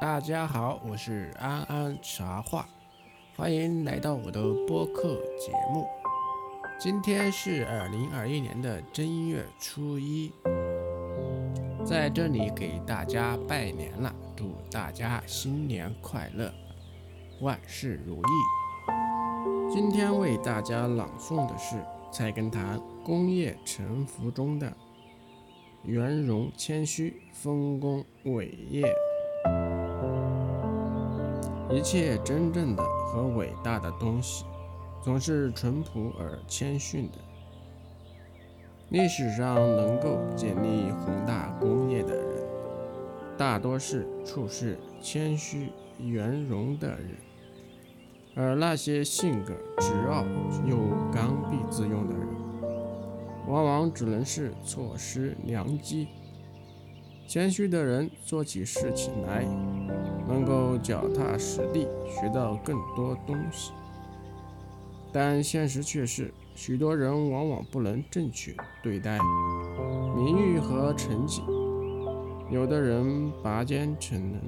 大家好，我是安安茶话，欢迎来到我的播客节目。今天是二零二一年的正月初一，在这里给大家拜年了，祝大家新年快乐，万事如意。今天为大家朗诵的是《菜根谭·工业沉浮》中的“圆融谦虚，丰功伟业”。一切真正的和伟大的东西，总是淳朴而谦逊的。历史上能够建立宏大功业的人，大多是处事谦虚、圆融的人；而那些性格直傲又刚愎自用的人，往往只能是错失良机。谦虚的人做起事情来，能够脚踏实地，学到更多东西。但现实却是，许多人往往不能正确对待名誉和成绩。有的人拔尖成能，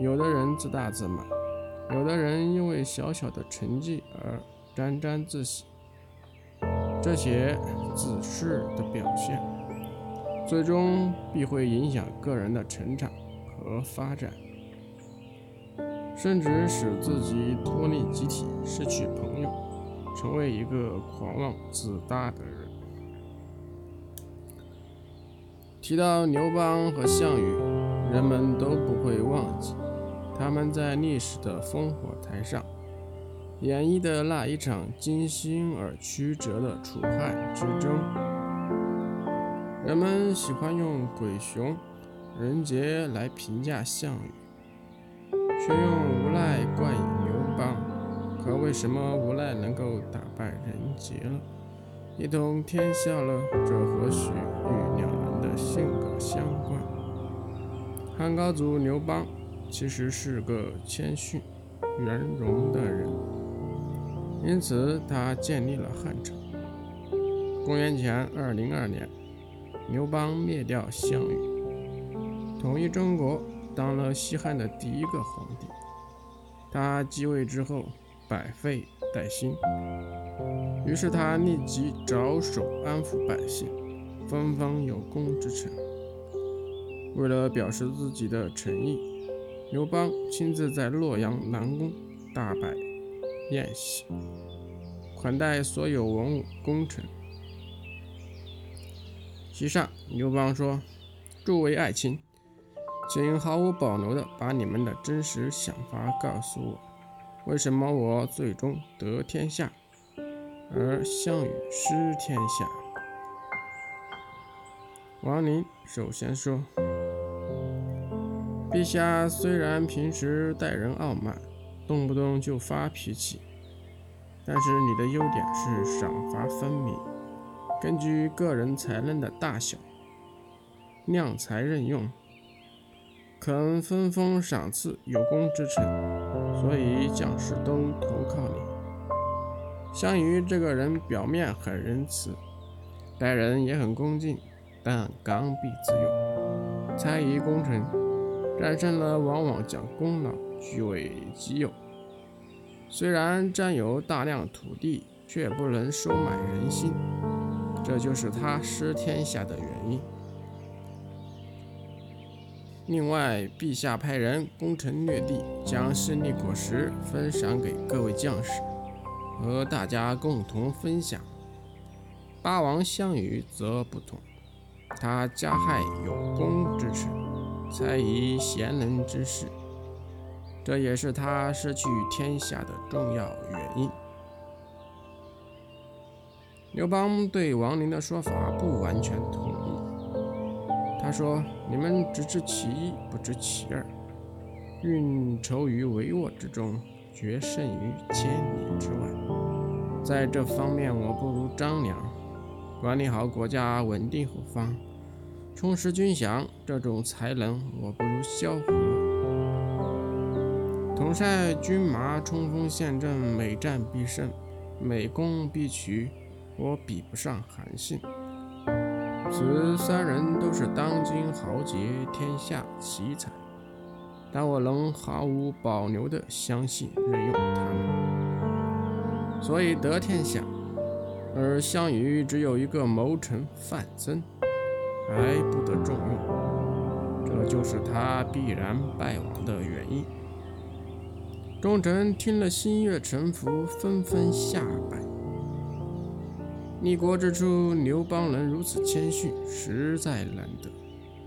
有的人自大自满，有的人因为小小的成绩而沾沾自喜。这些自恃的表现。最终必会影响个人的成长和发展，甚至使自己脱离集体，失去朋友，成为一个狂妄自大的人。提到刘邦和项羽，人们都不会忘记他们在历史的烽火台上演绎的那一场惊心而曲折的楚汉之争。人们喜欢用鬼雄、人杰来评价项羽，却用无赖冠以刘邦。可为什么无赖能够打败人杰了，一统天下了？这或许与两人的性格相关。汉高祖刘邦其实是个谦逊、圆融的人，因此他建立了汉朝。公元前二零二年。刘邦灭掉项羽，统一中国，当了西汉的第一个皇帝。他继位之后，百废待兴，于是他立即着手安抚百姓，分封有功之臣。为了表示自己的诚意，刘邦亲自在洛阳南宫大摆宴席，款待所有文武功臣。席上，刘邦说：“诸位爱卿，请毫无保留地把你们的真实想法告诉我。为什么我最终得天下，而项羽失天下？”王陵首先说：“陛下虽然平时待人傲慢，动不动就发脾气，但是你的优点是赏罚分明。”根据个人才能的大小，量才任用，肯分封赏赐有功之臣，所以将士都投靠你。项羽这个人表面很仁慈，待人也很恭敬，但刚愎自用，猜疑功臣，战胜了往往讲功劳据为己有。虽然占有大量土地，却不能收买人心。这就是他失天下的原因。另外，陛下派人攻城略地，将胜利果实分赏给各位将士，和大家共同分享。八王项羽则不同，他加害有功之臣，猜疑贤能之士，这也是他失去天下的重要原因。刘邦对王陵的说法不完全同意。他说：“你们只知其一，不知其二，运筹于帷幄之中，决胜于千里之外。在这方面，我不如张良。管理好国家，稳定后方，充实军饷，这种才能，我不如萧何。统帅军马，冲锋陷阵，每战必胜，每攻必取。”我比不上韩信，此三人都是当今豪杰，天下奇才，但我能毫无保留地相信任用他们，所以得天下。而项羽只有一个谋臣范增，还不得重用，这就是他必然败亡的原因。众臣听了心悦诚服，纷纷下拜。立国之初，刘邦能如此谦逊，实在难得。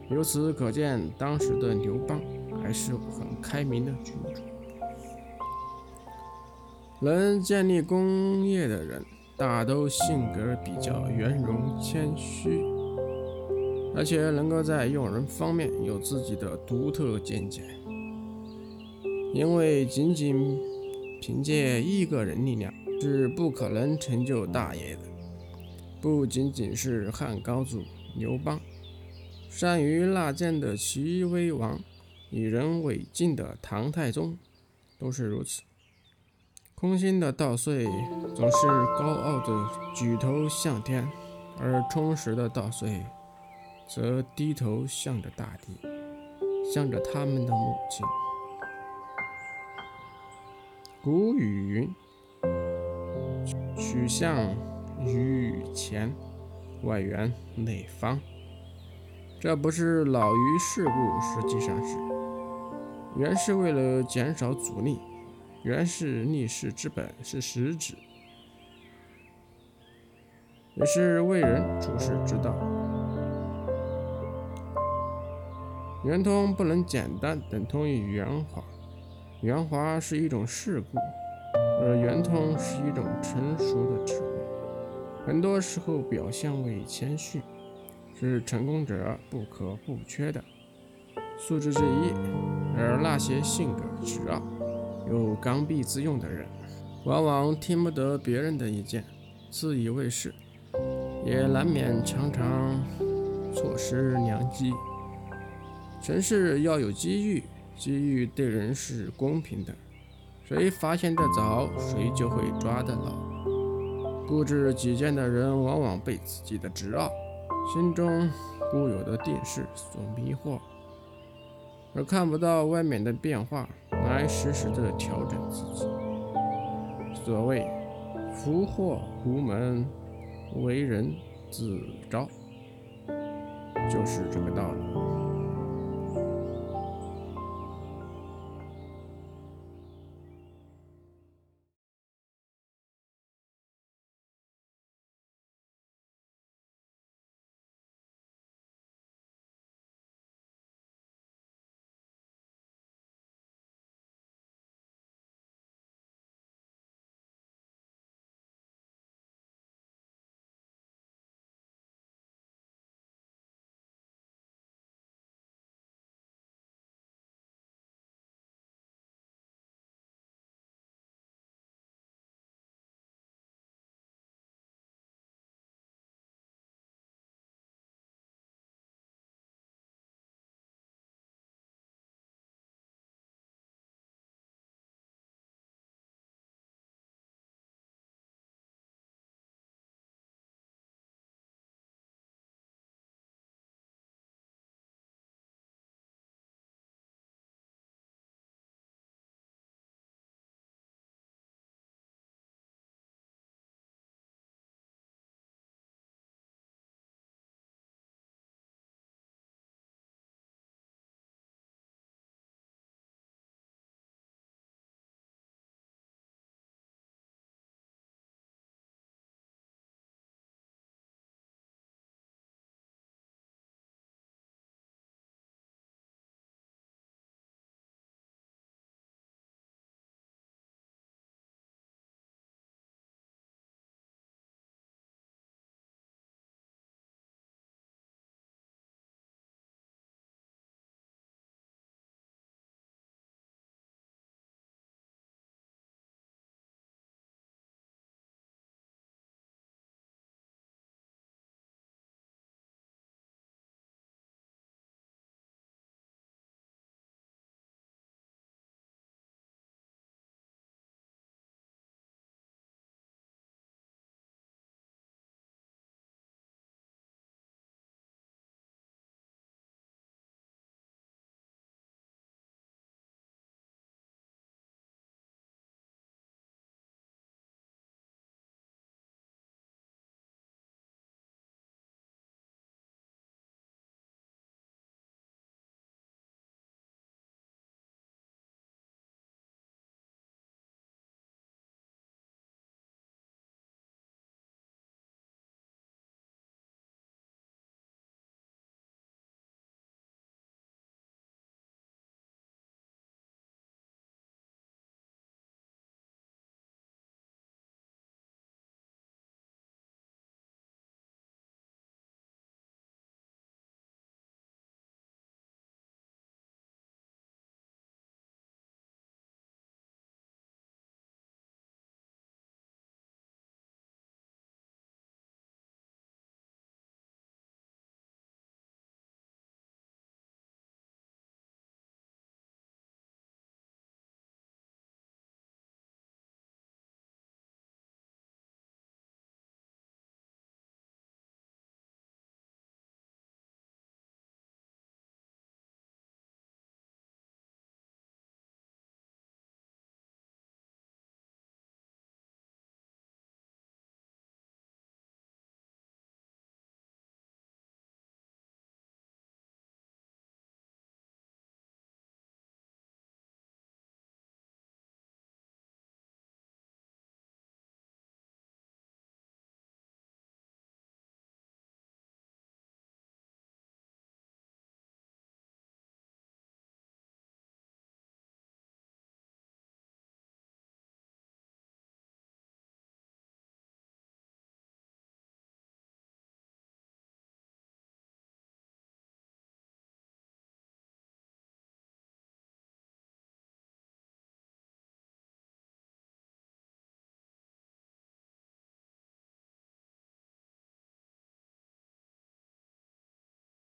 由此可见，当时的刘邦还是很开明的君主。能建立功业的人，大都性格比较圆融谦虚，而且能够在用人方面有自己的独特见解。因为仅仅凭借一个人力量是不可能成就大业的。不仅仅是汉高祖刘邦，善于纳谏的齐威王，以人为镜的唐太宗，都是如此。空心的稻穗总是高傲的举头向天，而充实的稻穗则低头向着大地，向着他们的母亲。古语云：“取向。”于前，外圆内方。这不是老于事故，实际上是原是为了减少阻力，原是立世之本，是实质，也是为人处世之道。圆通不能简单等同于圆滑，圆滑是一种世故，而圆通是一种成熟的智慧。很多时候，表现为谦逊，是成功者不可不缺的素质之一；而那些性格直傲、有刚愎自用的人，往往听不得别人的意见，自以为是，也难免常常错失良机。成事要有机遇，机遇对人是公平的，谁发现得早，谁就会抓得牢。固执己见的人，往往被自己的执傲、心中固有的定势所迷惑，而看不到外面的变化，来实时的调整自己。所谓“福祸无门，为人自招”，就是这个道理。